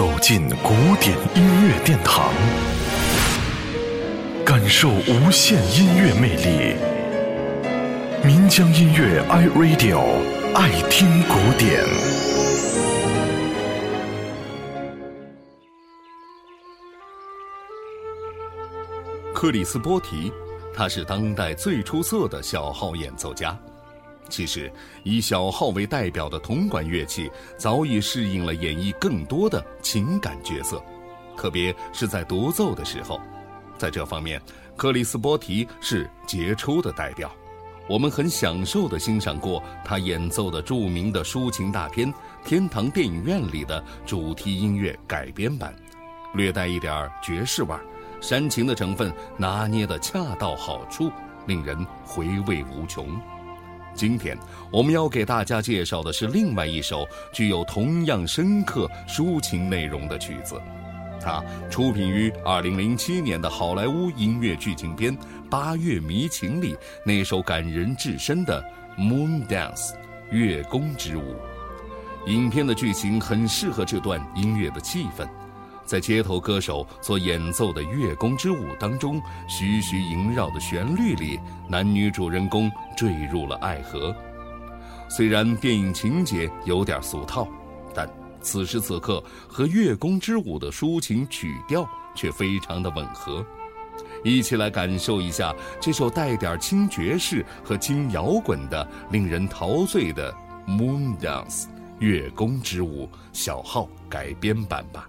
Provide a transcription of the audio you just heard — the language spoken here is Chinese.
走进古典音乐殿堂，感受无限音乐魅力。民江音乐 iRadio 爱听古典。克里斯波提，他是当代最出色的小号演奏家。其实，以小号为代表的铜管乐器早已适应了演绎更多的情感角色，特别是在独奏的时候，在这方面，克里斯波提是杰出的代表。我们很享受地欣赏过他演奏的著名的抒情大片《天堂电影院》里的主题音乐改编版，略带一点爵士味儿，煽情的成分拿捏得恰到好处，令人回味无穷。今天我们要给大家介绍的是另外一首具有同样深刻抒情内容的曲子，它出品于2007年的好莱坞音乐剧情片《八月迷情》里那首感人至深的《Moon Dance》月宫之舞。影片的剧情很适合这段音乐的气氛。在街头歌手所演奏的《月宫之舞》当中，徐徐萦绕的旋律里，男女主人公坠入了爱河。虽然电影情节有点俗套，但此时此刻和《月宫之舞》的抒情曲调却非常的吻合。一起来感受一下这首带点轻爵士和轻摇滚的、令人陶醉的《Moon Dance》月宫之舞小号改编版吧。